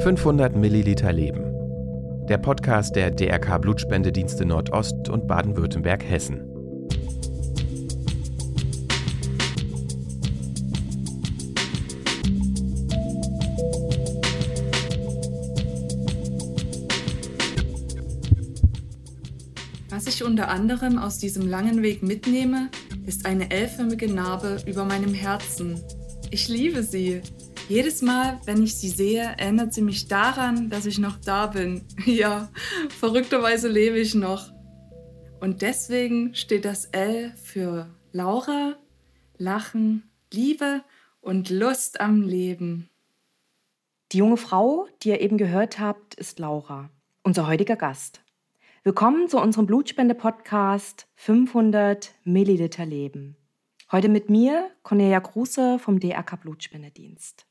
500 Milliliter Leben. Der Podcast der DRK Blutspendedienste Nordost und Baden-Württemberg-Hessen. Was ich unter anderem aus diesem langen Weg mitnehme, ist eine L-förmige Narbe über meinem Herzen. Ich liebe sie. Jedes Mal, wenn ich sie sehe, erinnert sie mich daran, dass ich noch da bin. Ja, verrückterweise lebe ich noch. Und deswegen steht das L für Laura, Lachen, Liebe und Lust am Leben. Die junge Frau, die ihr eben gehört habt, ist Laura, unser heutiger Gast. Willkommen zu unserem Blutspende-Podcast 500 Milliliter Leben. Heute mit mir, Cornelia Kruse vom DRK Blutspendedienst.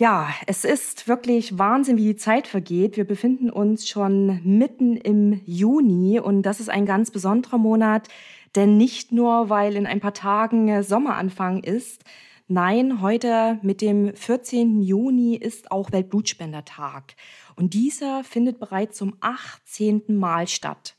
Ja, es ist wirklich Wahnsinn, wie die Zeit vergeht. Wir befinden uns schon mitten im Juni und das ist ein ganz besonderer Monat, denn nicht nur, weil in ein paar Tagen Sommeranfang ist, nein, heute mit dem 14. Juni ist auch Weltblutspendertag und dieser findet bereits zum 18. Mal statt.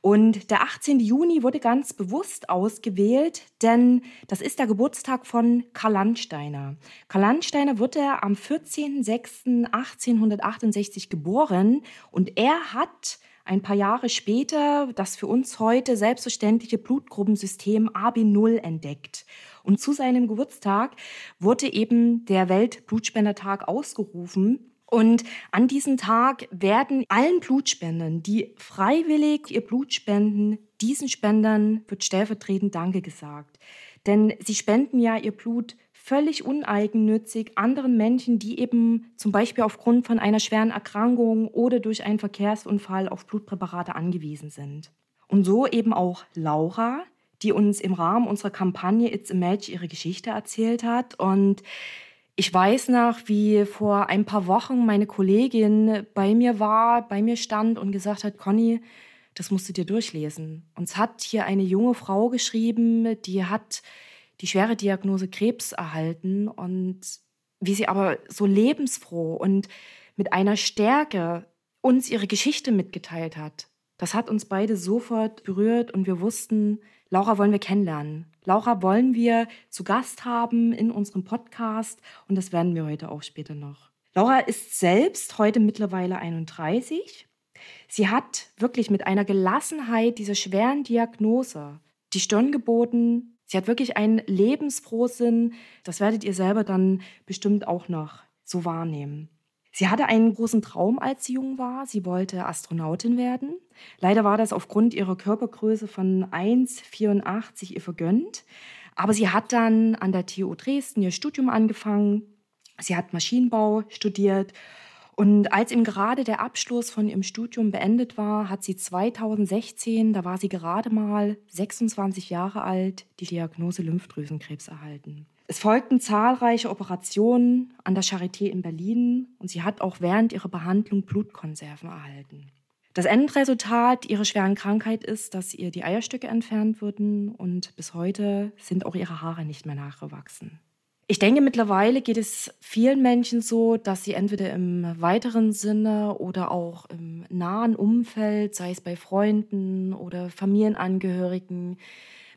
Und der 18. Juni wurde ganz bewusst ausgewählt, denn das ist der Geburtstag von Karl Landsteiner. Karl Landsteiner wurde am 14.06.1868 geboren und er hat ein paar Jahre später das für uns heute selbstverständliche Blutgruppensystem AB0 entdeckt. Und zu seinem Geburtstag wurde eben der Weltblutspendertag ausgerufen. Und an diesem Tag werden allen Blutspendern, die freiwillig ihr Blut spenden, diesen Spendern wird stellvertretend Danke gesagt. Denn sie spenden ja ihr Blut völlig uneigennützig anderen Menschen, die eben zum Beispiel aufgrund von einer schweren Erkrankung oder durch einen Verkehrsunfall auf Blutpräparate angewiesen sind. Und so eben auch Laura, die uns im Rahmen unserer Kampagne It's a Match ihre Geschichte erzählt hat. Und ich weiß noch, wie vor ein paar Wochen meine Kollegin bei mir war, bei mir stand und gesagt hat, Conny, das musst du dir durchlesen. Uns hat hier eine junge Frau geschrieben, die hat die schwere Diagnose Krebs erhalten und wie sie aber so lebensfroh und mit einer Stärke uns ihre Geschichte mitgeteilt hat. Das hat uns beide sofort berührt und wir wussten, Laura wollen wir kennenlernen. Laura wollen wir zu Gast haben in unserem Podcast und das werden wir heute auch später noch. Laura ist selbst heute mittlerweile 31. Sie hat wirklich mit einer Gelassenheit dieser schweren Diagnose die Stirn geboten. Sie hat wirklich einen Lebensfrohsinn. Das werdet ihr selber dann bestimmt auch noch so wahrnehmen. Sie hatte einen großen Traum, als sie jung war. Sie wollte Astronautin werden. Leider war das aufgrund ihrer Körpergröße von 1,84 ihr vergönnt. Aber sie hat dann an der TU Dresden ihr Studium angefangen. Sie hat Maschinenbau studiert. Und als ihm gerade der Abschluss von ihrem Studium beendet war, hat sie 2016, da war sie gerade mal 26 Jahre alt, die Diagnose Lymphdrüsenkrebs erhalten. Es folgten zahlreiche Operationen an der Charité in Berlin und sie hat auch während ihrer Behandlung Blutkonserven erhalten. Das Endresultat ihrer schweren Krankheit ist, dass ihr die Eierstöcke entfernt wurden und bis heute sind auch ihre Haare nicht mehr nachgewachsen. Ich denke, mittlerweile geht es vielen Menschen so, dass sie entweder im weiteren Sinne oder auch im nahen Umfeld, sei es bei Freunden oder Familienangehörigen,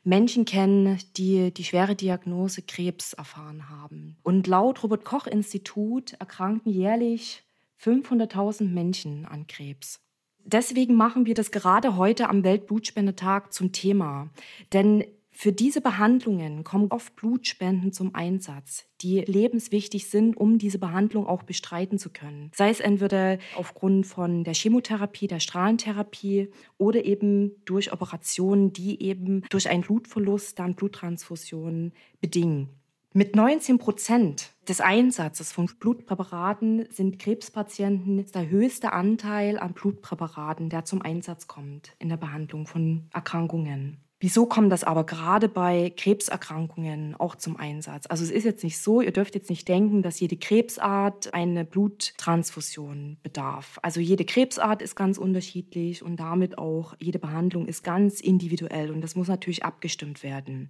Menschen kennen, die die schwere Diagnose Krebs erfahren haben. Und laut Robert Koch Institut erkranken jährlich 500.000 Menschen an Krebs. Deswegen machen wir das gerade heute am Weltblutspendetag zum Thema. Denn für diese Behandlungen kommen oft Blutspenden zum Einsatz, die lebenswichtig sind, um diese Behandlung auch bestreiten zu können. Sei es entweder aufgrund von der Chemotherapie, der Strahlentherapie oder eben durch Operationen, die eben durch einen Blutverlust dann Bluttransfusionen bedingen. Mit 19 Prozent des Einsatzes von Blutpräparaten sind Krebspatienten der höchste Anteil an Blutpräparaten, der zum Einsatz kommt in der Behandlung von Erkrankungen. Wieso kommt das aber gerade bei Krebserkrankungen auch zum Einsatz? Also es ist jetzt nicht so, ihr dürft jetzt nicht denken, dass jede Krebsart eine Bluttransfusion bedarf. Also jede Krebsart ist ganz unterschiedlich und damit auch jede Behandlung ist ganz individuell und das muss natürlich abgestimmt werden.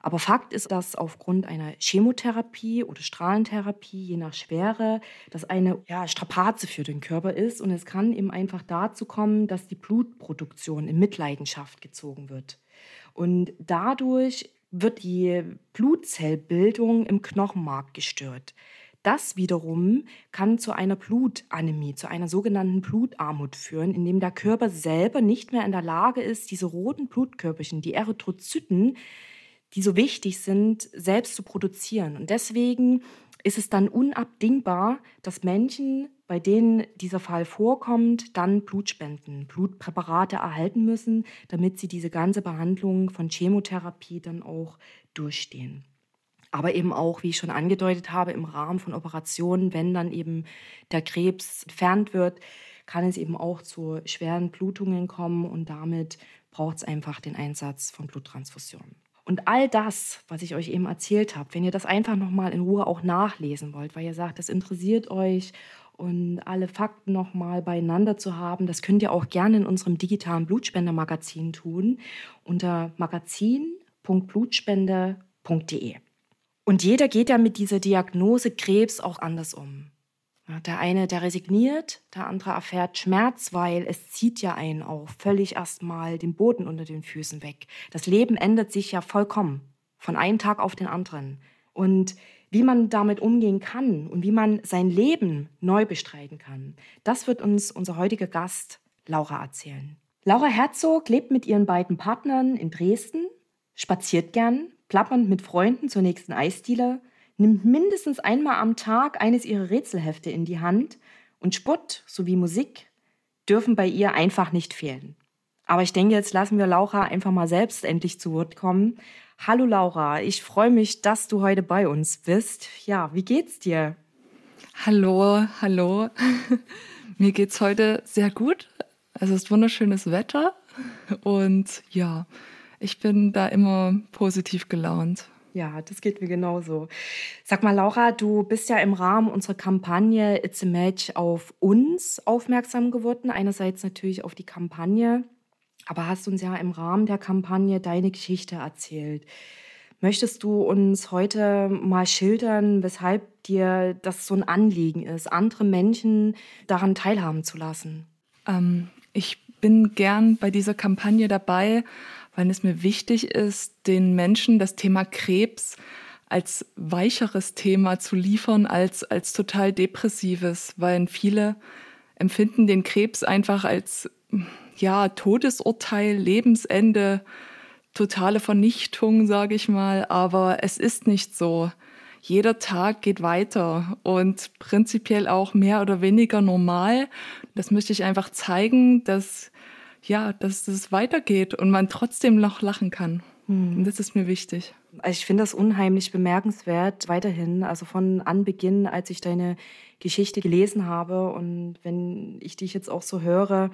Aber Fakt ist, dass aufgrund einer Chemotherapie oder Strahlentherapie, je nach Schwere, das eine ja, Strapaze für den Körper ist. Und es kann eben einfach dazu kommen, dass die Blutproduktion in Mitleidenschaft gezogen wird. Und dadurch wird die Blutzellbildung im Knochenmark gestört. Das wiederum kann zu einer Blutanämie, zu einer sogenannten Blutarmut führen, indem der Körper selber nicht mehr in der Lage ist, diese roten Blutkörperchen, die Erythrozyten, die so wichtig sind, selbst zu produzieren. Und deswegen ist es dann unabdingbar, dass Menschen, bei denen dieser Fall vorkommt, dann Blutspenden, Blutpräparate erhalten müssen, damit sie diese ganze Behandlung von Chemotherapie dann auch durchstehen. Aber eben auch, wie ich schon angedeutet habe, im Rahmen von Operationen, wenn dann eben der Krebs entfernt wird, kann es eben auch zu schweren Blutungen kommen und damit braucht es einfach den Einsatz von Bluttransfusionen. Und all das, was ich euch eben erzählt habe, wenn ihr das einfach nochmal in Ruhe auch nachlesen wollt, weil ihr sagt, das interessiert euch und alle Fakten nochmal beieinander zu haben, das könnt ihr auch gerne in unserem digitalen Blutspendermagazin tun unter magazin.blutspende.de. Und jeder geht ja mit dieser Diagnose Krebs auch anders um. Der eine, der resigniert, der andere erfährt Schmerz, weil es zieht ja einen auch völlig erstmal den Boden unter den Füßen weg. Das Leben ändert sich ja vollkommen, von einem Tag auf den anderen. Und wie man damit umgehen kann und wie man sein Leben neu bestreiten kann, das wird uns unser heutiger Gast Laura erzählen. Laura Herzog lebt mit ihren beiden Partnern in Dresden, spaziert gern, plappernd mit Freunden zur nächsten Eisdiele, nimmt mindestens einmal am Tag eines ihrer Rätselhefte in die Hand und Sport sowie Musik dürfen bei ihr einfach nicht fehlen. Aber ich denke, jetzt lassen wir Laura einfach mal selbst endlich zu Wort kommen. Hallo Laura, ich freue mich, dass du heute bei uns bist. Ja, wie geht's dir? Hallo, hallo. Mir geht's heute sehr gut. Es ist wunderschönes Wetter und ja, ich bin da immer positiv gelaunt. Ja, das geht mir genauso. Sag mal, Laura, du bist ja im Rahmen unserer Kampagne It's a Match auf uns aufmerksam geworden. Einerseits natürlich auf die Kampagne, aber hast uns ja im Rahmen der Kampagne deine Geschichte erzählt. Möchtest du uns heute mal schildern, weshalb dir das so ein Anliegen ist, andere Menschen daran teilhaben zu lassen? Ähm, ich bin gern bei dieser Kampagne dabei, weil es mir wichtig ist, den Menschen das Thema Krebs als weicheres Thema zu liefern als, als total depressives, weil viele empfinden den Krebs einfach als ja, Todesurteil, Lebensende, totale Vernichtung, sage ich mal, aber es ist nicht so. Jeder Tag geht weiter und prinzipiell auch mehr oder weniger normal. Das möchte ich einfach zeigen, dass ja, dass es weitergeht und man trotzdem noch lachen kann. Hm. Und das ist mir wichtig. Also ich finde das unheimlich bemerkenswert weiterhin. Also von Anbeginn, als ich deine Geschichte gelesen habe und wenn ich dich jetzt auch so höre,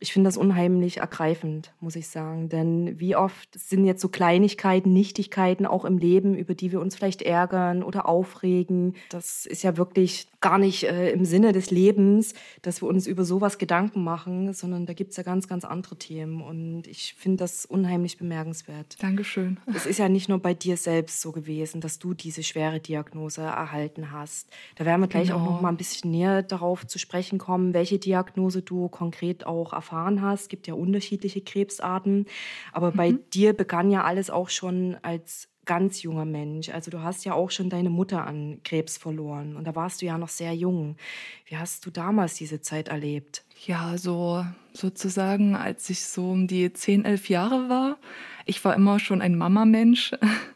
ich finde das unheimlich ergreifend, muss ich sagen. Denn wie oft sind jetzt so Kleinigkeiten, Nichtigkeiten auch im Leben, über die wir uns vielleicht ärgern oder aufregen. Das ist ja wirklich gar nicht äh, im Sinne des Lebens, dass wir uns über sowas Gedanken machen, sondern da gibt es ja ganz, ganz andere Themen. Und ich finde das unheimlich bemerkenswert. Dankeschön. Es ist ja nicht nur bei dir selbst so gewesen, dass du diese schwere Diagnose erhalten hast. Da werden wir gleich genau. auch noch mal ein bisschen näher darauf zu sprechen kommen, welche Diagnose du konkret auch erfahren hast. Es gibt ja unterschiedliche Krebsarten. Aber mhm. bei dir begann ja alles auch schon als ganz junger Mensch. Also du hast ja auch schon deine Mutter an Krebs verloren und da warst du ja noch sehr jung. Wie hast du damals diese Zeit erlebt? Ja, so sozusagen, als ich so um die 10, 11 Jahre war. Ich war immer schon ein Mama-Mensch,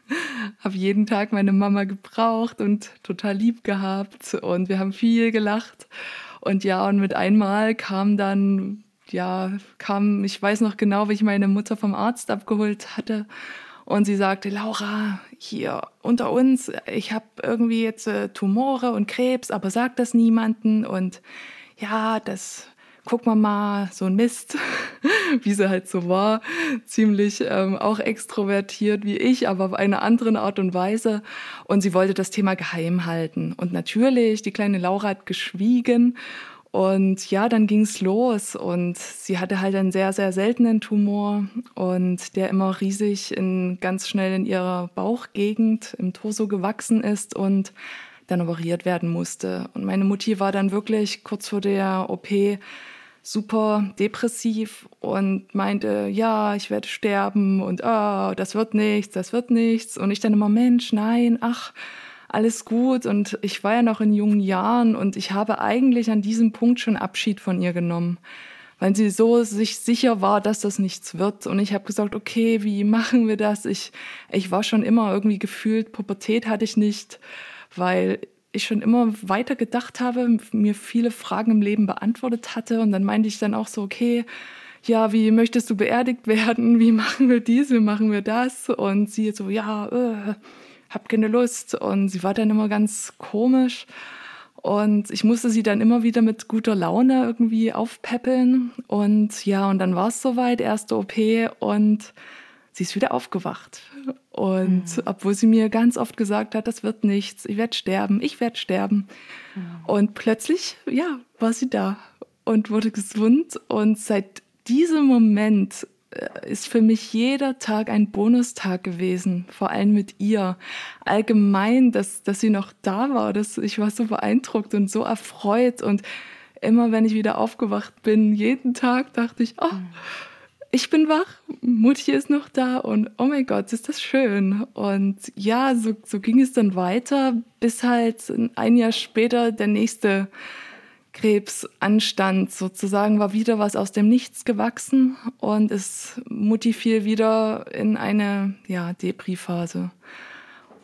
habe jeden Tag meine Mama gebraucht und total lieb gehabt und wir haben viel gelacht. Und ja, und mit einmal kam dann, ja, kam, ich weiß noch genau, wie ich meine Mutter vom Arzt abgeholt hatte und sie sagte, Laura, hier unter uns, ich habe irgendwie jetzt äh, Tumore und Krebs, aber sag das niemanden. Und ja, das guck mal mal, so ein Mist. wie sie halt so war, ziemlich ähm, auch extrovertiert wie ich, aber auf eine andere Art und Weise. Und sie wollte das Thema geheim halten. Und natürlich, die kleine Laura hat geschwiegen. Und ja, dann ging's los und sie hatte halt einen sehr, sehr seltenen Tumor und der immer riesig in ganz schnell in ihrer Bauchgegend im Torso gewachsen ist und dann operiert werden musste. Und meine Mutti war dann wirklich kurz vor der OP super depressiv und meinte, ja, ich werde sterben und oh, das wird nichts, das wird nichts. Und ich dann immer, Mensch, nein, ach, alles gut. Und ich war ja noch in jungen Jahren und ich habe eigentlich an diesem Punkt schon Abschied von ihr genommen, weil sie so sich sicher war, dass das nichts wird. Und ich habe gesagt, okay, wie machen wir das? Ich, ich war schon immer irgendwie gefühlt, Pubertät hatte ich nicht, weil ich schon immer weiter gedacht habe, mir viele Fragen im Leben beantwortet hatte. Und dann meinte ich dann auch so, okay, ja, wie möchtest du beerdigt werden? Wie machen wir dies? Wie machen wir das? Und sie so, ja, äh, hab keine Lust. Und sie war dann immer ganz komisch. Und ich musste sie dann immer wieder mit guter Laune irgendwie aufpäppeln. Und ja, und dann war es soweit, erste OP. Und sie ist wieder aufgewacht. Und mhm. obwohl sie mir ganz oft gesagt hat, das wird nichts, ich werde sterben, ich werde sterben. Mhm. Und plötzlich, ja, war sie da und wurde gesund. Und seit diesem Moment ist für mich jeder Tag ein Bonustag gewesen, vor allem mit ihr. Allgemein, dass, dass sie noch da war, dass ich war so beeindruckt und so erfreut. Und immer wenn ich wieder aufgewacht bin, jeden Tag dachte ich, oh, mhm ich bin wach, Mutti ist noch da und oh mein Gott, ist das schön. Und ja, so, so ging es dann weiter, bis halt ein Jahr später der nächste Krebs anstand. Sozusagen war wieder was aus dem Nichts gewachsen und es Mutti fiel wieder in eine ja, Depri-Phase.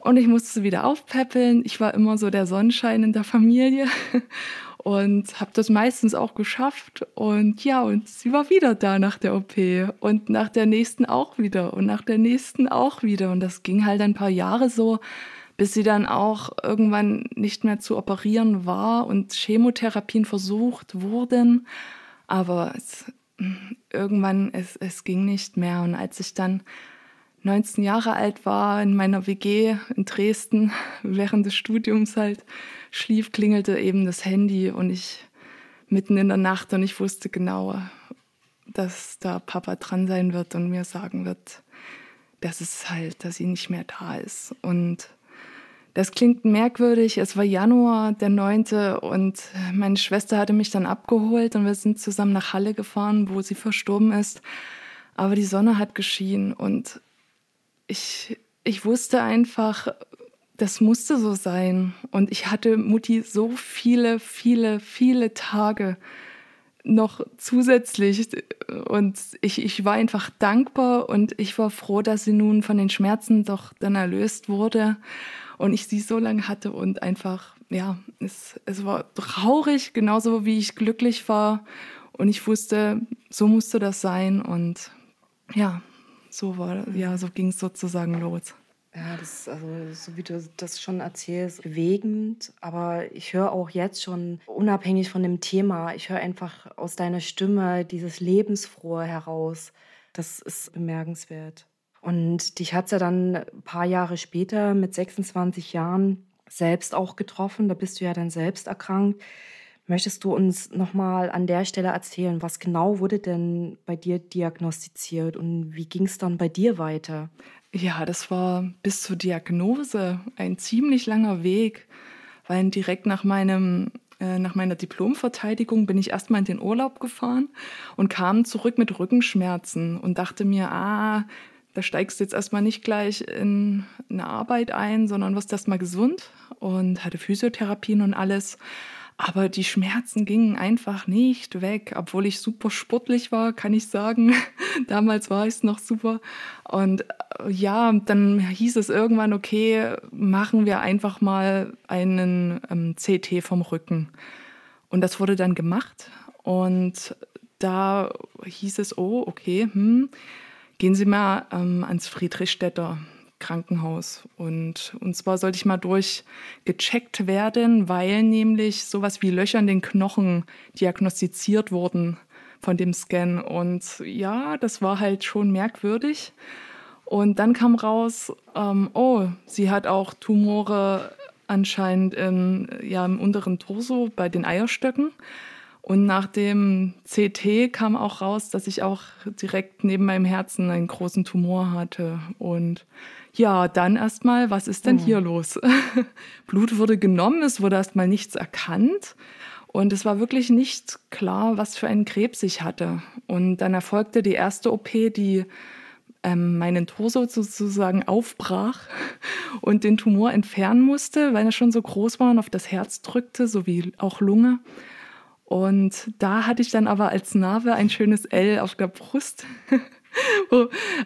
Und ich musste sie wieder aufpäppeln. Ich war immer so der Sonnenschein in der Familie und habe das meistens auch geschafft. Und ja, und sie war wieder da nach der OP und nach der nächsten auch wieder und nach der nächsten auch wieder. Und das ging halt ein paar Jahre so, bis sie dann auch irgendwann nicht mehr zu operieren war und Chemotherapien versucht wurden. Aber es, irgendwann, es, es ging nicht mehr. Und als ich dann 19 Jahre alt war, in meiner WG in Dresden, während des Studiums halt schlief, klingelte eben das Handy und ich mitten in der Nacht und ich wusste genau, dass da Papa dran sein wird und mir sagen wird, dass es halt, dass sie nicht mehr da ist. Und das klingt merkwürdig. Es war Januar, der 9. und meine Schwester hatte mich dann abgeholt und wir sind zusammen nach Halle gefahren, wo sie verstorben ist. Aber die Sonne hat geschienen und ich, ich wusste einfach, das musste so sein. Und ich hatte Mutti so viele, viele, viele Tage noch zusätzlich. Und ich, ich war einfach dankbar und ich war froh, dass sie nun von den Schmerzen doch dann erlöst wurde und ich sie so lange hatte und einfach, ja, es, es war traurig, genauso wie ich glücklich war. Und ich wusste, so musste das sein. Und ja, so war, ja, so ging es sozusagen los. Ja, das ist also, so wie du das schon erzählst, bewegend. Aber ich höre auch jetzt schon, unabhängig von dem Thema, ich höre einfach aus deiner Stimme dieses Lebensfrohe heraus. Das ist bemerkenswert. Und dich hat es ja dann ein paar Jahre später mit 26 Jahren selbst auch getroffen. Da bist du ja dann selbst erkrankt. Möchtest du uns nochmal an der Stelle erzählen, was genau wurde denn bei dir diagnostiziert und wie ging es dann bei dir weiter? Ja, das war bis zur Diagnose ein ziemlich langer Weg, weil direkt nach meinem äh, nach meiner Diplomverteidigung bin ich erstmal in den Urlaub gefahren und kam zurück mit Rückenschmerzen und dachte mir, ah, da steigst du jetzt erstmal nicht gleich in eine Arbeit ein, sondern wirst erstmal gesund und hatte Physiotherapien und alles. Aber die Schmerzen gingen einfach nicht weg, obwohl ich super sportlich war, kann ich sagen. Damals war ich es noch super. Und äh, ja, dann hieß es irgendwann, okay, machen wir einfach mal einen ähm, CT vom Rücken. Und das wurde dann gemacht. Und da hieß es, oh, okay, hm, gehen Sie mal ähm, ans Friedrichstädter Krankenhaus. Und, und zwar sollte ich mal durchgecheckt werden, weil nämlich sowas wie Löcher in den Knochen diagnostiziert wurden von dem Scan. Und ja, das war halt schon merkwürdig. Und dann kam raus, ähm, oh, sie hat auch Tumore anscheinend in, ja, im unteren Torso bei den Eierstöcken. Und nach dem CT kam auch raus, dass ich auch direkt neben meinem Herzen einen großen Tumor hatte. Und ja, dann erstmal, was ist denn mhm. hier los? Blut wurde genommen, es wurde erstmal nichts erkannt. Und es war wirklich nicht klar, was für einen Krebs ich hatte. Und dann erfolgte die erste OP, die ähm, meinen Torso sozusagen aufbrach und den Tumor entfernen musste, weil er schon so groß war und auf das Herz drückte, sowie auch Lunge. Und da hatte ich dann aber als Narbe ein schönes L auf der Brust.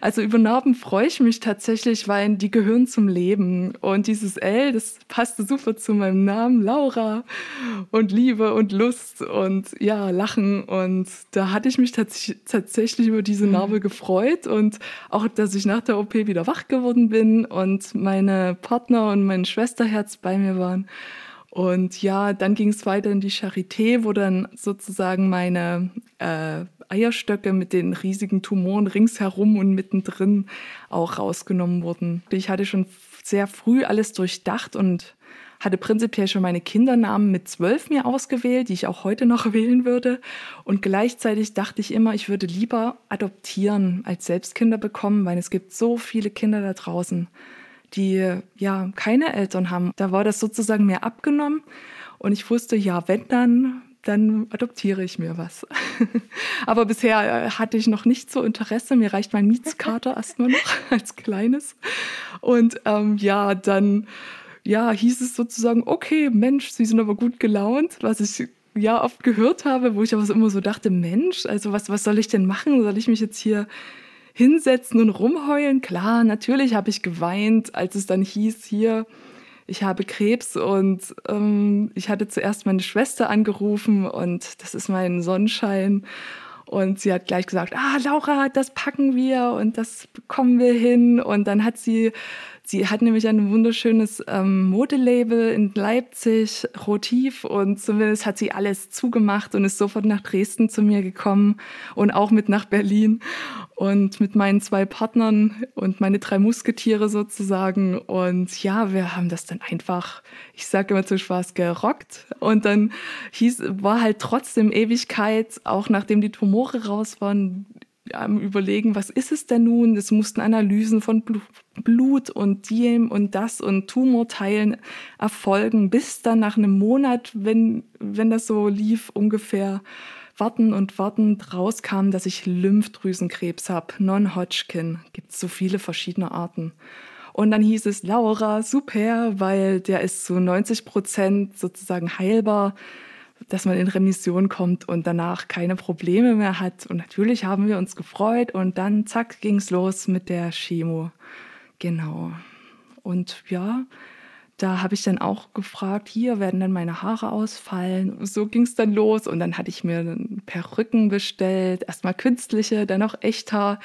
Also über Narben freue ich mich tatsächlich, weil die gehören zum Leben. Und dieses L, das passte super zu meinem Namen, Laura. Und Liebe und Lust und ja, Lachen. Und da hatte ich mich tats tatsächlich über diese Narbe gefreut und auch, dass ich nach der OP wieder wach geworden bin und meine Partner und mein Schwesterherz bei mir waren. Und ja, dann ging es weiter in die Charité, wo dann sozusagen meine äh, Eierstöcke mit den riesigen Tumoren ringsherum und mittendrin auch rausgenommen wurden. Ich hatte schon sehr früh alles durchdacht und hatte prinzipiell schon meine Kindernamen mit zwölf mir ausgewählt, die ich auch heute noch wählen würde. Und gleichzeitig dachte ich immer, ich würde lieber adoptieren als Selbstkinder bekommen, weil es gibt so viele Kinder da draußen die ja keine Eltern haben. Da war das sozusagen mir abgenommen und ich wusste, ja, wenn dann, dann adoptiere ich mir was. Aber bisher äh, hatte ich noch nicht so Interesse. Mir reicht mein Mietskater erstmal noch als kleines. Und ähm, ja, dann ja, hieß es sozusagen, okay, Mensch, Sie sind aber gut gelaunt, was ich ja oft gehört habe, wo ich aber immer so dachte, Mensch, also was, was soll ich denn machen? Soll ich mich jetzt hier hinsetzen und rumheulen. Klar, natürlich habe ich geweint, als es dann hieß, hier, ich habe Krebs und ähm, ich hatte zuerst meine Schwester angerufen und das ist mein Sonnenschein. Und sie hat gleich gesagt, ah, Laura, das packen wir und das bekommen wir hin. Und dann hat sie Sie hat nämlich ein wunderschönes ähm, Modelabel in Leipzig, Rotiv, und zumindest hat sie alles zugemacht und ist sofort nach Dresden zu mir gekommen und auch mit nach Berlin und mit meinen zwei Partnern und meine drei Musketiere sozusagen. Und ja, wir haben das dann einfach, ich sage immer zu Spaß, gerockt. Und dann hieß, war halt trotzdem Ewigkeit, auch nachdem die Tumore raus waren, am Überlegen, was ist es denn nun? Es mussten Analysen von Blut und Diem und das und Tumorteilen erfolgen, bis dann nach einem Monat, wenn, wenn das so lief, ungefähr warten und warten rauskam, dass ich Lymphdrüsenkrebs habe, Non-Hodgkin. Gibt so viele verschiedene Arten. Und dann hieß es, Laura, super, weil der ist zu 90 Prozent sozusagen heilbar dass man in Remission kommt und danach keine Probleme mehr hat. Und natürlich haben wir uns gefreut und dann zack ging es los mit der Chemo. Genau. Und ja, da habe ich dann auch gefragt, hier werden dann meine Haare ausfallen. So ging es dann los und dann hatte ich mir Perücken bestellt, erstmal künstliche, dann auch Echthaar.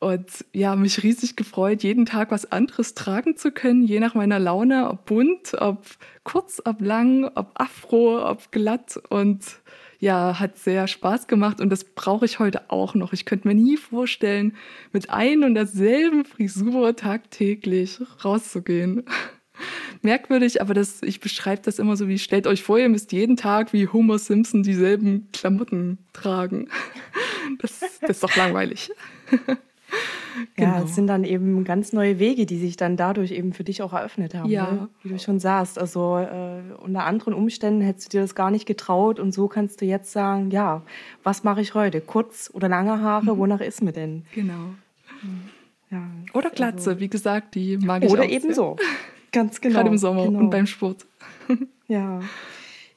Und ja, mich riesig gefreut, jeden Tag was anderes tragen zu können, je nach meiner Laune, ob bunt, ob kurz, ob lang, ob afro, ob glatt. Und ja, hat sehr Spaß gemacht und das brauche ich heute auch noch. Ich könnte mir nie vorstellen, mit ein und derselben Frisur tagtäglich rauszugehen. Merkwürdig, aber das, ich beschreibe das immer so wie, stellt euch vor, ihr müsst jeden Tag wie Homer Simpson dieselben Klamotten tragen. Das, das ist doch langweilig. Genau. Ja, es sind dann eben ganz neue Wege, die sich dann dadurch eben für dich auch eröffnet haben, ja. ne? wie du schon sagst. Also äh, unter anderen Umständen hättest du dir das gar nicht getraut und so kannst du jetzt sagen, ja, was mache ich heute? Kurz oder lange Haare, mhm. wonach ist mir denn? Genau. Ja, oder Glatze, also, wie gesagt, die mag ich Oder auch eben so, ganz genau. Gerade im Sommer genau. und beim Sport. ja.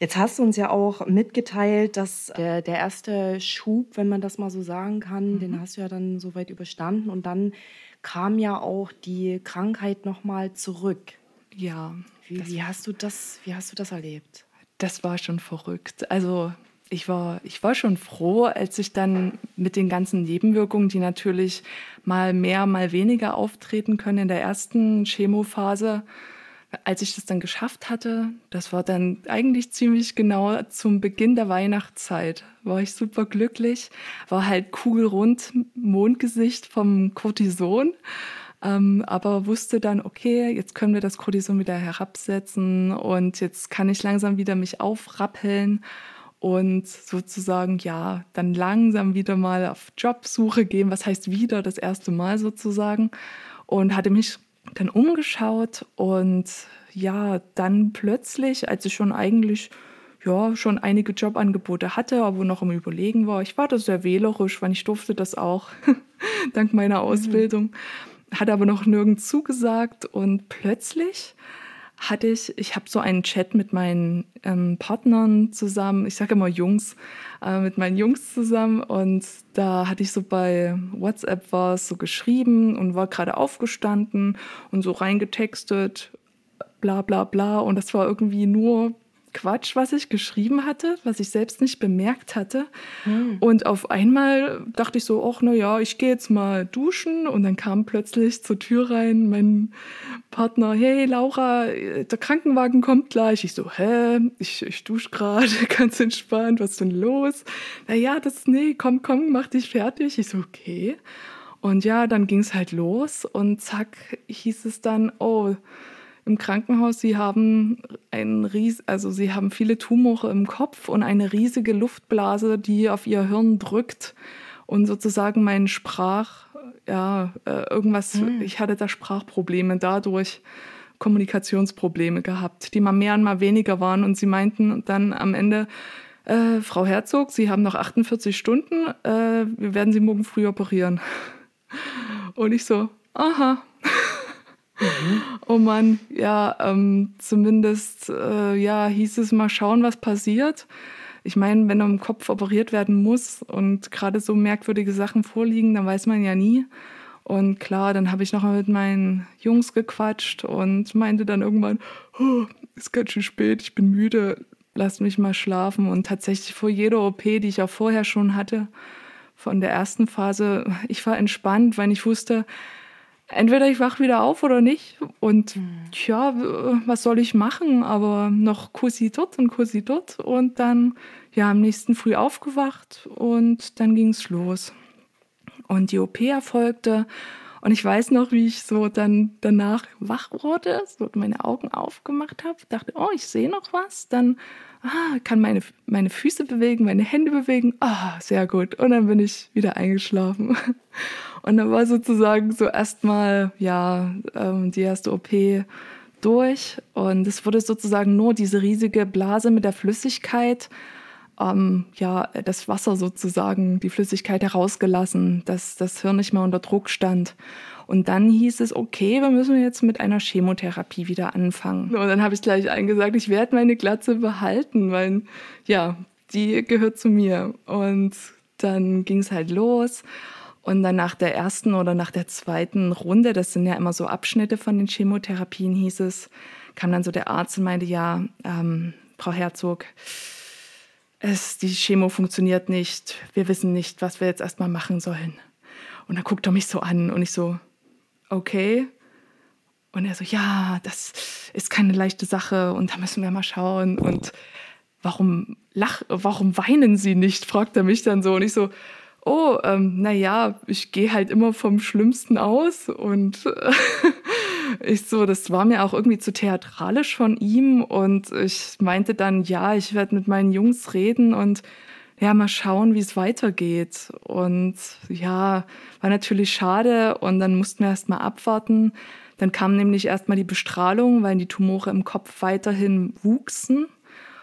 Jetzt hast du uns ja auch mitgeteilt, dass der, der erste Schub, wenn man das mal so sagen kann, mhm. den hast du ja dann soweit überstanden und dann kam ja auch die Krankheit nochmal zurück. Ja. Wie, wie, hast du das, wie hast du das erlebt? Das war schon verrückt. Also ich war, ich war schon froh, als ich dann mit den ganzen Nebenwirkungen, die natürlich mal mehr, mal weniger auftreten können in der ersten Chemophase, als ich das dann geschafft hatte, das war dann eigentlich ziemlich genau zum Beginn der Weihnachtszeit, war ich super glücklich, war halt kugelrund, Mondgesicht vom Cortison, ähm, aber wusste dann, okay, jetzt können wir das Cortison wieder herabsetzen und jetzt kann ich langsam wieder mich aufrappeln und sozusagen ja dann langsam wieder mal auf Jobsuche gehen. Was heißt wieder das erste Mal sozusagen? Und hatte mich dann umgeschaut und ja, dann plötzlich, als ich schon eigentlich ja, schon einige Jobangebote hatte, aber noch im Überlegen war. Ich war da sehr wählerisch, weil ich durfte das auch, dank meiner mhm. Ausbildung, mhm. hatte aber noch nirgends zugesagt und plötzlich hatte ich, ich habe so einen Chat mit meinen ähm, Partnern zusammen, ich sage immer Jungs, äh, mit meinen Jungs zusammen. Und da hatte ich so bei WhatsApp was so geschrieben und war gerade aufgestanden und so reingetextet, bla bla bla. Und das war irgendwie nur Quatsch, was ich geschrieben hatte, was ich selbst nicht bemerkt hatte. Hm. Und auf einmal dachte ich so, ach na ja, ich gehe jetzt mal duschen und dann kam plötzlich zur Tür rein mein Partner, hey Laura, der Krankenwagen kommt gleich. Ich so, hä, ich, ich dusche gerade, ganz entspannt, was ist denn los? Na ja, das, nee, komm, komm, mach dich fertig. Ich so, okay. Und ja, dann ging es halt los und zack, hieß es dann, oh, im Krankenhaus, sie haben einen ries also sie haben viele Tumore im Kopf und eine riesige Luftblase, die auf ihr Hirn drückt und sozusagen mein Sprach, ja, äh, irgendwas, hm. ich hatte da Sprachprobleme dadurch. Kommunikationsprobleme gehabt, die mal mehr und mal weniger waren. Und sie meinten dann am Ende, äh, Frau Herzog, Sie haben noch 48 Stunden, äh, wir werden Sie morgen früh operieren. Und ich so, aha. Mhm. Oh Mann, ja, ähm, zumindest äh, ja, hieß es mal schauen, was passiert. Ich meine, wenn im Kopf operiert werden muss und gerade so merkwürdige Sachen vorliegen, dann weiß man ja nie. Und klar, dann habe ich noch mal mit meinen Jungs gequatscht und meinte dann irgendwann, oh, ist ganz schön spät, ich bin müde, lass mich mal schlafen. Und tatsächlich vor jeder OP, die ich auch vorher schon hatte, von der ersten Phase, ich war entspannt, weil ich wusste, entweder ich wach wieder auf oder nicht. Und mhm. tja, was soll ich machen? Aber noch Kussi dort und Kussi dort. Und dann, ja, am nächsten Früh aufgewacht und dann ging es los. Und die OP erfolgte. Und ich weiß noch, wie ich so dann danach wach wurde, so meine Augen aufgemacht habe, dachte, oh, ich sehe noch was. Dann ah, kann meine, meine Füße bewegen, meine Hände bewegen. Ah, sehr gut. Und dann bin ich wieder eingeschlafen. Und dann war sozusagen so erstmal, ja, ähm, die erste OP durch. Und es wurde sozusagen nur diese riesige Blase mit der Flüssigkeit, ähm, ja, das Wasser sozusagen, die Flüssigkeit herausgelassen, dass das Hirn nicht mehr unter Druck stand. Und dann hieß es, okay, wir müssen jetzt mit einer Chemotherapie wieder anfangen. Und dann habe ich gleich eingesagt, ich werde meine Glatze behalten, weil ja, die gehört zu mir. Und dann ging es halt los. Und dann nach der ersten oder nach der zweiten Runde, das sind ja immer so Abschnitte von den Chemotherapien, hieß es, kam dann so der Arzt und meinte, ja, ähm, Frau Herzog, es, die Chemo funktioniert nicht, wir wissen nicht, was wir jetzt erstmal machen sollen. Und dann guckt er mich so an und ich so, okay. Und er so, ja, das ist keine leichte Sache und da müssen wir mal schauen. Und warum lach, warum weinen Sie nicht? fragt er mich dann so. Und ich so, oh, ähm, naja, ich gehe halt immer vom Schlimmsten aus und äh, ich so, das war mir auch irgendwie zu theatralisch von ihm und ich meinte dann, ja, ich werde mit meinen Jungs reden und ja, mal schauen, wie es weitergeht. Und ja, war natürlich schade und dann mussten wir erst mal abwarten. Dann kam nämlich erstmal die Bestrahlung, weil die Tumore im Kopf weiterhin wuchsen.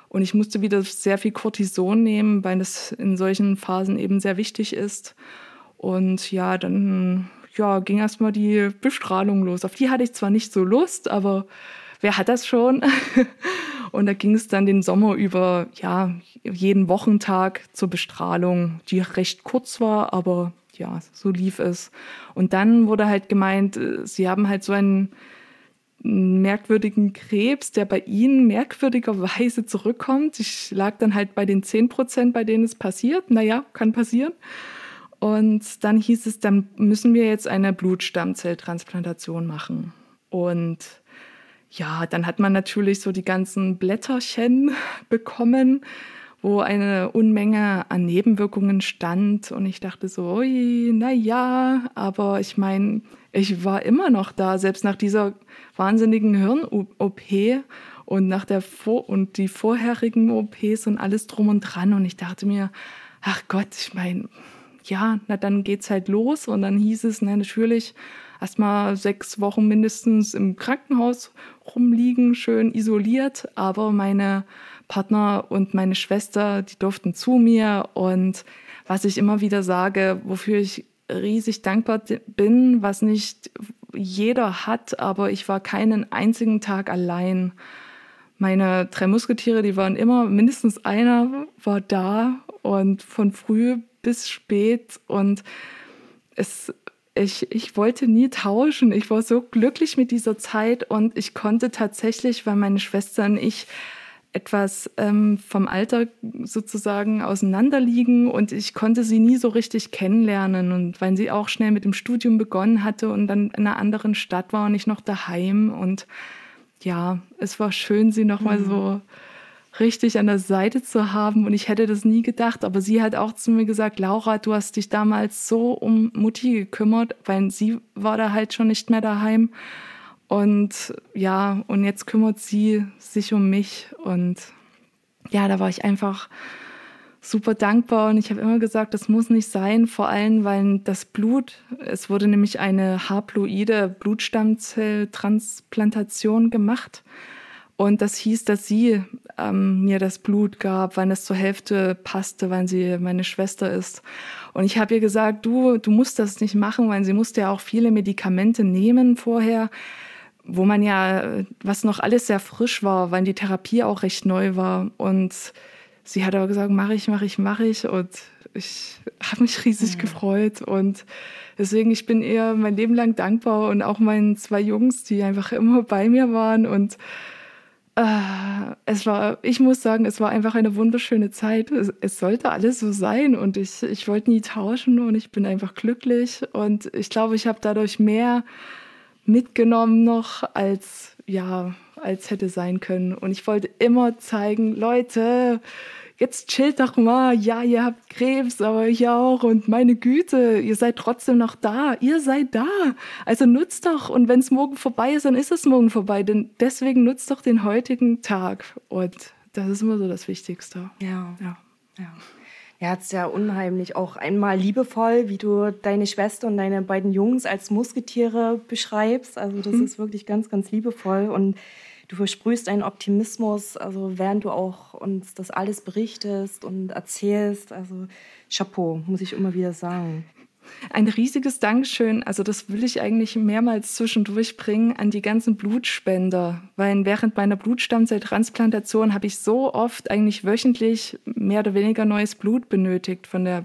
Und ich musste wieder sehr viel Cortison nehmen, weil das in solchen Phasen eben sehr wichtig ist. Und ja, dann ja, ging erstmal die Bestrahlung los. Auf die hatte ich zwar nicht so Lust, aber wer hat das schon? Und da ging es dann den Sommer über, ja, jeden Wochentag zur Bestrahlung, die recht kurz war, aber ja, so lief es. Und dann wurde halt gemeint, äh, sie haben halt so einen merkwürdigen Krebs, der bei ihnen merkwürdigerweise zurückkommt. Ich lag dann halt bei den 10 Prozent, bei denen es passiert. Naja, kann passieren. Und dann hieß es, dann müssen wir jetzt eine Blutstammzelltransplantation machen. Und ja, dann hat man natürlich so die ganzen Blätterchen bekommen, wo eine Unmenge an Nebenwirkungen stand. Und ich dachte so, ui, na ja, aber ich meine, ich war immer noch da, selbst nach dieser wahnsinnigen Hirn-OP und nach der Vor und die vorherigen OPs und alles drum und dran. Und ich dachte mir, ach Gott, ich meine, ja, na dann geht's halt los. Und dann hieß es, na natürlich, erstmal sechs Wochen mindestens im Krankenhaus rumliegen, schön isoliert. Aber meine Partner und meine Schwester, die durften zu mir. Und was ich immer wieder sage, wofür ich riesig dankbar bin, was nicht jeder hat, aber ich war keinen einzigen Tag allein. Meine drei Musketiere, die waren immer, mindestens einer war da und von früh bis spät und es, ich, ich wollte nie tauschen. Ich war so glücklich mit dieser Zeit und ich konnte tatsächlich, weil meine Schwester und ich etwas ähm, vom Alter sozusagen auseinanderliegen und ich konnte sie nie so richtig kennenlernen und weil sie auch schnell mit dem Studium begonnen hatte und dann in einer anderen Stadt war und ich noch daheim und ja, es war schön, sie noch mal mhm. so richtig an der Seite zu haben. Und ich hätte das nie gedacht, aber sie hat auch zu mir gesagt, Laura, du hast dich damals so um Mutti gekümmert, weil sie war da halt schon nicht mehr daheim. Und ja, und jetzt kümmert sie sich um mich. Und ja, da war ich einfach super dankbar. Und ich habe immer gesagt, das muss nicht sein, vor allem weil das Blut, es wurde nämlich eine haploide Blutstammzelltransplantation gemacht und das hieß, dass sie ähm, mir das Blut gab, weil es zur Hälfte passte, weil sie meine Schwester ist. Und ich habe ihr gesagt, du, du musst das nicht machen, weil sie musste ja auch viele Medikamente nehmen vorher wo man ja, was noch alles sehr frisch war, weil die Therapie auch recht neu war. Und sie hat aber gesagt, mache ich, mache ich, mache ich. Und ich habe mich riesig mhm. gefreut. Und deswegen, ich bin ihr mein Leben lang dankbar und auch meinen zwei Jungs, die einfach immer bei mir waren. Und es war, ich muss sagen, es war einfach eine wunderschöne Zeit. Es, es sollte alles so sein und ich, ich wollte nie tauschen und ich bin einfach glücklich. Und ich glaube, ich habe dadurch mehr mitgenommen noch, als ja, als hätte sein können. Und ich wollte immer zeigen, Leute, jetzt chillt doch mal. Ja, ihr habt Krebs, aber ich auch. Und meine Güte, ihr seid trotzdem noch da. Ihr seid da. Also nutzt doch. Und wenn es morgen vorbei ist, dann ist es morgen vorbei. Denn deswegen nutzt doch den heutigen Tag. Und das ist immer so das Wichtigste. Ja. Ja. ja. Ja, es ist ja unheimlich auch einmal liebevoll, wie du deine Schwester und deine beiden Jungs als Musketiere beschreibst. Also das mhm. ist wirklich ganz, ganz liebevoll und du versprühst einen Optimismus, also während du auch uns das alles berichtest und erzählst. Also Chapeau, muss ich immer wieder sagen. Ein riesiges Dankeschön, also das will ich eigentlich mehrmals zwischendurch bringen an die ganzen Blutspender, weil während meiner Blutstammzelltransplantation habe ich so oft eigentlich wöchentlich mehr oder weniger neues Blut benötigt von der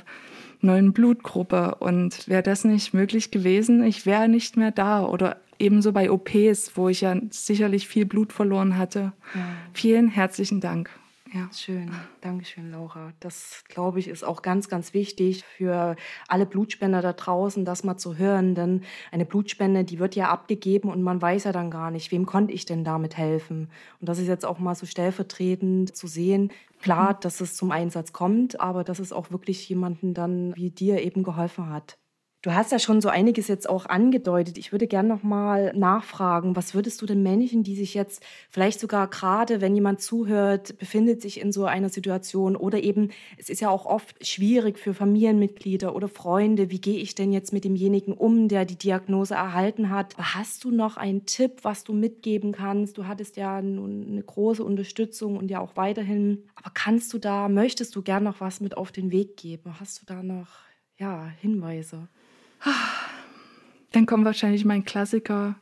neuen Blutgruppe und wäre das nicht möglich gewesen, ich wäre nicht mehr da oder ebenso bei OPs, wo ich ja sicherlich viel Blut verloren hatte. Ja. Vielen herzlichen Dank. Ja. Schön. Dankeschön, Laura. Das, glaube ich, ist auch ganz, ganz wichtig für alle Blutspender da draußen, das mal zu hören. Denn eine Blutspende, die wird ja abgegeben und man weiß ja dann gar nicht, wem konnte ich denn damit helfen. Und das ist jetzt auch mal so stellvertretend zu sehen. Klar, mhm. dass es zum Einsatz kommt, aber dass es auch wirklich jemanden dann wie dir eben geholfen hat. Du hast ja schon so einiges jetzt auch angedeutet. Ich würde gerne noch mal nachfragen, was würdest du den Menschen, die sich jetzt vielleicht sogar gerade, wenn jemand zuhört, befindet sich in so einer Situation oder eben, es ist ja auch oft schwierig für Familienmitglieder oder Freunde, wie gehe ich denn jetzt mit demjenigen um, der die Diagnose erhalten hat? Hast du noch einen Tipp, was du mitgeben kannst? Du hattest ja nun eine große Unterstützung und ja auch weiterhin. Aber kannst du da, möchtest du gern noch was mit auf den Weg geben? Hast du da noch ja, Hinweise? Dann kommt wahrscheinlich mein Klassiker.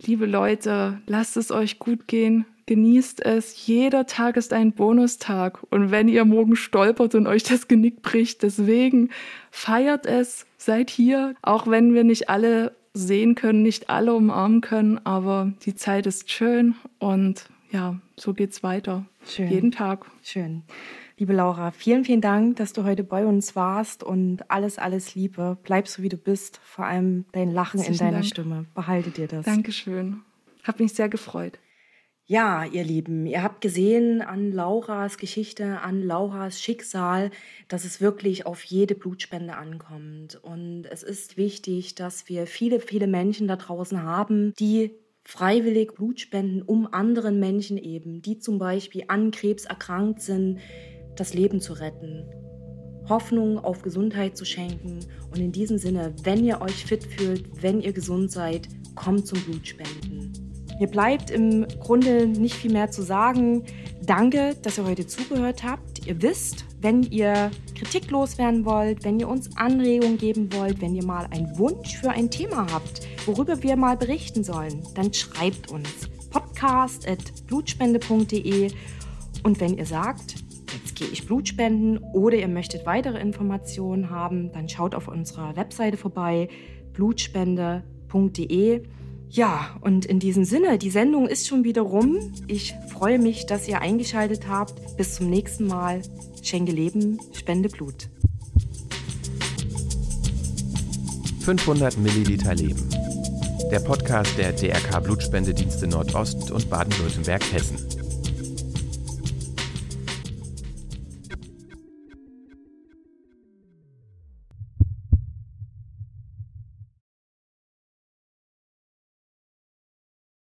Liebe Leute, lasst es euch gut gehen. Genießt es. Jeder Tag ist ein Bonustag. Und wenn ihr morgen stolpert und euch das Genick bricht, deswegen feiert es. Seid hier. Auch wenn wir nicht alle sehen können, nicht alle umarmen können. Aber die Zeit ist schön. Und ja, so geht's weiter. Schön. Jeden Tag. Schön. Liebe Laura, vielen, vielen Dank, dass du heute bei uns warst und alles, alles Liebe. Bleib so, wie du bist. Vor allem dein Lachen Herzlichen in deiner Dank. Stimme. Behalte dir das. Dankeschön. Hab mich sehr gefreut. Ja, ihr Lieben, ihr habt gesehen an Lauras Geschichte, an Lauras Schicksal, dass es wirklich auf jede Blutspende ankommt. Und es ist wichtig, dass wir viele, viele Menschen da draußen haben, die freiwillig Blut spenden, um anderen Menschen eben, die zum Beispiel an Krebs erkrankt sind, das Leben zu retten. Hoffnung auf Gesundheit zu schenken. Und in diesem Sinne, wenn ihr euch fit fühlt, wenn ihr gesund seid, kommt zum Blutspenden. Mir bleibt im Grunde nicht viel mehr zu sagen. Danke, dass ihr heute zugehört habt. Ihr wisst, wenn ihr Kritik loswerden wollt, wenn ihr uns Anregungen geben wollt, wenn ihr mal einen Wunsch für ein Thema habt, worüber wir mal berichten sollen, dann schreibt uns podcast.blutspende.de und wenn ihr sagt, gehe ich Blut spenden oder ihr möchtet weitere Informationen haben, dann schaut auf unserer Webseite vorbei blutspende.de. Ja, und in diesem Sinne, die Sendung ist schon wieder rum. Ich freue mich, dass ihr eingeschaltet habt. Bis zum nächsten Mal. Schenke Leben, spende Blut. 500 Milliliter Leben. Der Podcast der DRK Blutspendedienste Nordost und Baden-Württemberg-Hessen.